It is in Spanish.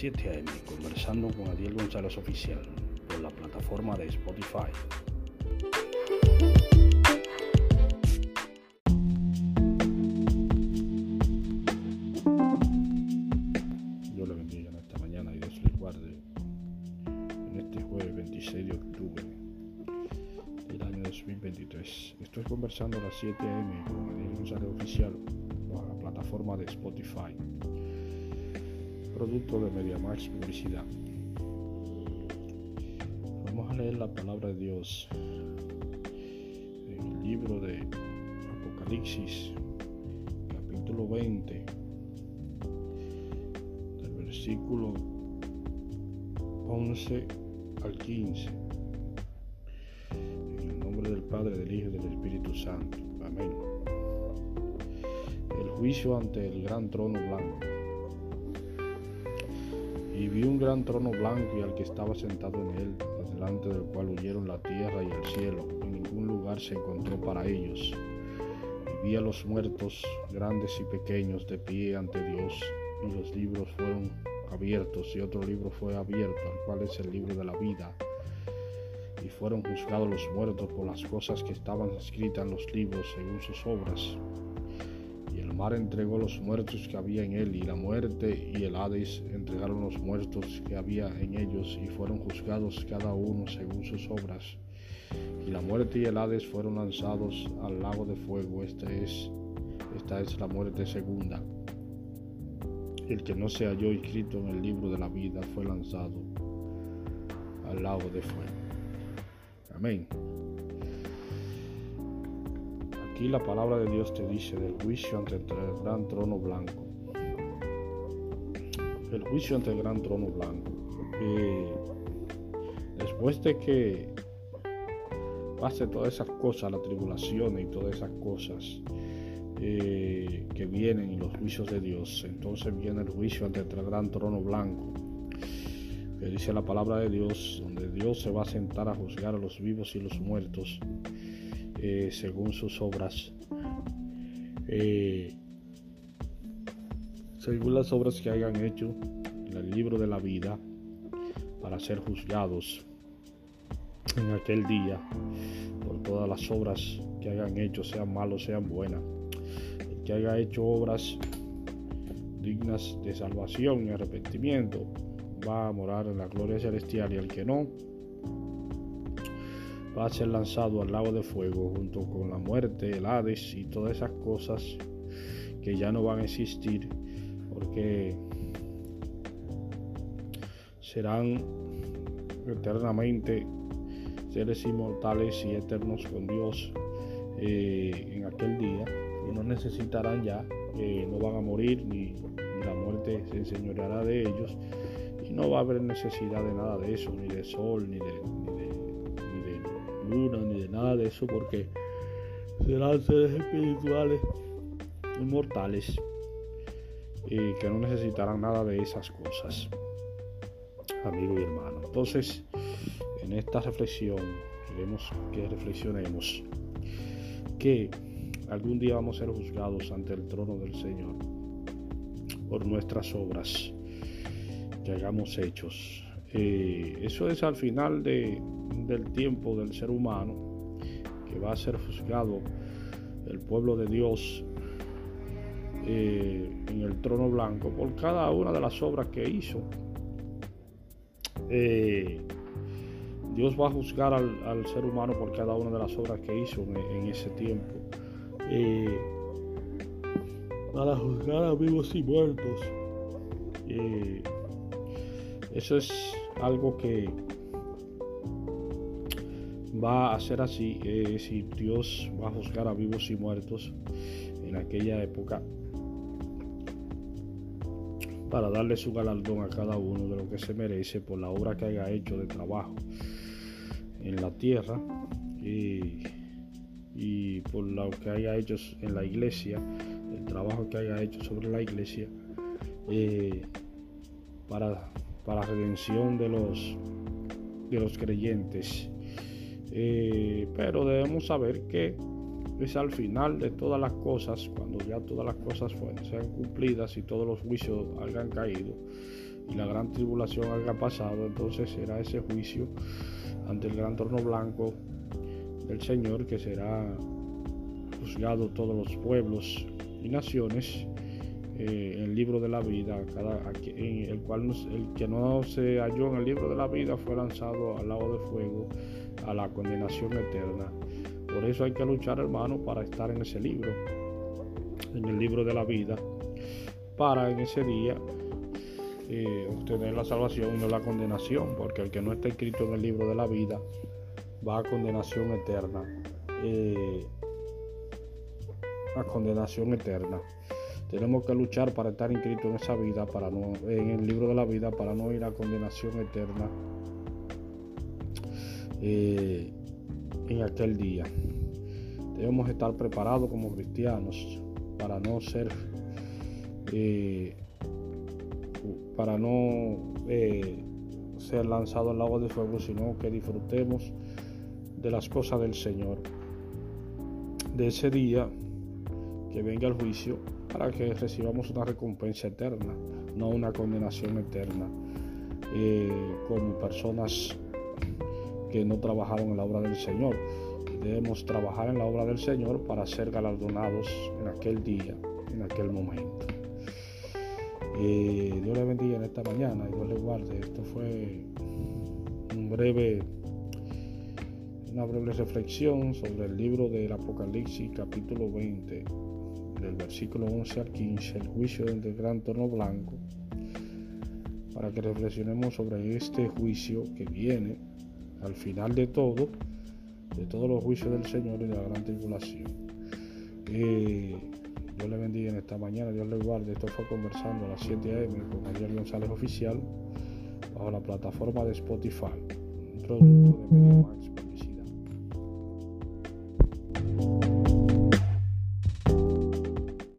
7 a.m. conversando con Adiel González Oficial por la plataforma de Spotify. Dios le bendiga en esta mañana y Dios le guarde en este jueves 26 de octubre del año 2023. Estoy conversando a las 7 a.m. con Adiel González Oficial por la plataforma de Spotify producto de MediaMax Publicidad. Vamos a leer la palabra de Dios en el libro de Apocalipsis, capítulo 20, del versículo 11 al 15. En el nombre del Padre, del Hijo y del Espíritu Santo. Amén. El juicio ante el gran trono blanco vi un gran trono blanco y al que estaba sentado en él, delante del cual huyeron la tierra y el cielo, en ningún lugar se encontró para ellos. Y vi a los muertos, grandes y pequeños, de pie ante Dios, y los libros fueron abiertos, y otro libro fue abierto, el cual es el libro de la vida. Y fueron juzgados los muertos por las cosas que estaban escritas en los libros según sus obras mar entregó los muertos que había en él, y la muerte y el Hades entregaron los muertos que había en ellos, y fueron juzgados cada uno según sus obras. Y la muerte y el Hades fueron lanzados al lago de fuego. Esta es, esta es la muerte segunda. El que no se halló escrito en el libro de la vida fue lanzado al lago de fuego. Amén. Aquí la palabra de Dios te dice del juicio ante el gran trono blanco. El juicio ante el gran trono blanco. después de que pase todas esas cosas, la tribulación y todas esas cosas eh, que vienen y los juicios de Dios, entonces viene el juicio ante el gran trono blanco. Que dice la palabra de Dios, donde Dios se va a sentar a juzgar a los vivos y los muertos eh, según sus obras, eh, según las obras que hayan hecho en el libro de la vida, para ser juzgados en aquel día por todas las obras que hayan hecho, sean malas, sean buenas. El que haya hecho obras dignas de salvación y arrepentimiento va a morar en la gloria celestial y el que no, va a ser lanzado al lago de fuego junto con la muerte, el Hades y todas esas cosas que ya no van a existir porque serán eternamente seres inmortales y eternos con Dios eh, en aquel día y no necesitarán ya, eh, no van a morir ni, ni, la muerte se enseñoreará de ellos y no va a haber necesidad de nada de eso, ni de sol, ni de, ni de nada de eso, porque serán seres espirituales inmortales y que no necesitarán nada de esas cosas, amigo y hermano. Entonces, en esta reflexión, queremos que reflexionemos que algún día vamos a ser juzgados ante el trono del Señor por nuestras obras que hagamos hechos. Eh, eso es al final de, del tiempo del ser humano que va a ser juzgado el pueblo de Dios eh, en el trono blanco por cada una de las obras que hizo. Eh, Dios va a juzgar al, ser humano por cada una de las obras que hizo en, ese tiempo. Eh, para juzgar a vivos y muertos. Eso es algo que, va a ser así eh, si Dios va a juzgar a vivos y muertos en aquella época para darle su galardón a cada uno de lo que se merece por la obra que haya hecho de trabajo en la tierra y, por lo que haya hecho en la iglesia, el trabajo que haya hecho sobre la iglesia eh, para, para redención de los, de los creyentes. Eh, pero debemos saber que es al final de todas las cosas, cuando ya todas las cosas sean cumplidas y todos los juicios hayan caído, y la gran tribulación haya pasado, entonces será ese juicio ante el gran torno blanco del Señor que será juzgado todos los pueblos y naciones eh, el libro de la vida, el cual que no se halló en el libro de la vida fue lanzado al lago de fuego a la condenación eterna. Por eso hay que luchar, hermano, para estar en ese libro, en el libro de la vida, para en ese día eh, obtener la salvación y no la condenación, porque el que no está escrito en el libro de la vida va a condenación eterna. Eh, a condenación eterna. Tenemos que luchar para estar inscritos en esa vida, para no, en el libro de la vida, para no ir a condenación eterna eh, en aquel día. Debemos estar preparados como cristianos para no ser, eh, para no eh, ser lanzados al lago de fuego, sino que disfrutemos de las cosas del Señor. De ese día que venga el juicio para que recibamos una recompensa eterna, no una condenación eterna, eh, como personas que no trabajaron en la obra del Señor. Debemos trabajar en la obra del Señor para ser galardonados en aquel día, en aquel momento. Eh, Dios le bendiga en esta mañana y Dios le guarde. Esto fue un breve, una breve reflexión sobre el libro del Apocalipsis capítulo 20 del versículo 11 al 15, el juicio del gran torno blanco, para que reflexionemos sobre este juicio que viene al final de todo, de todos los juicios del Señor y de la gran tribulación. Eh, Dios le bendiga en esta mañana, Dios le guarde. Esto fue conversando a las 7 a.m. con Ariel González Oficial bajo la plataforma de Spotify, un producto de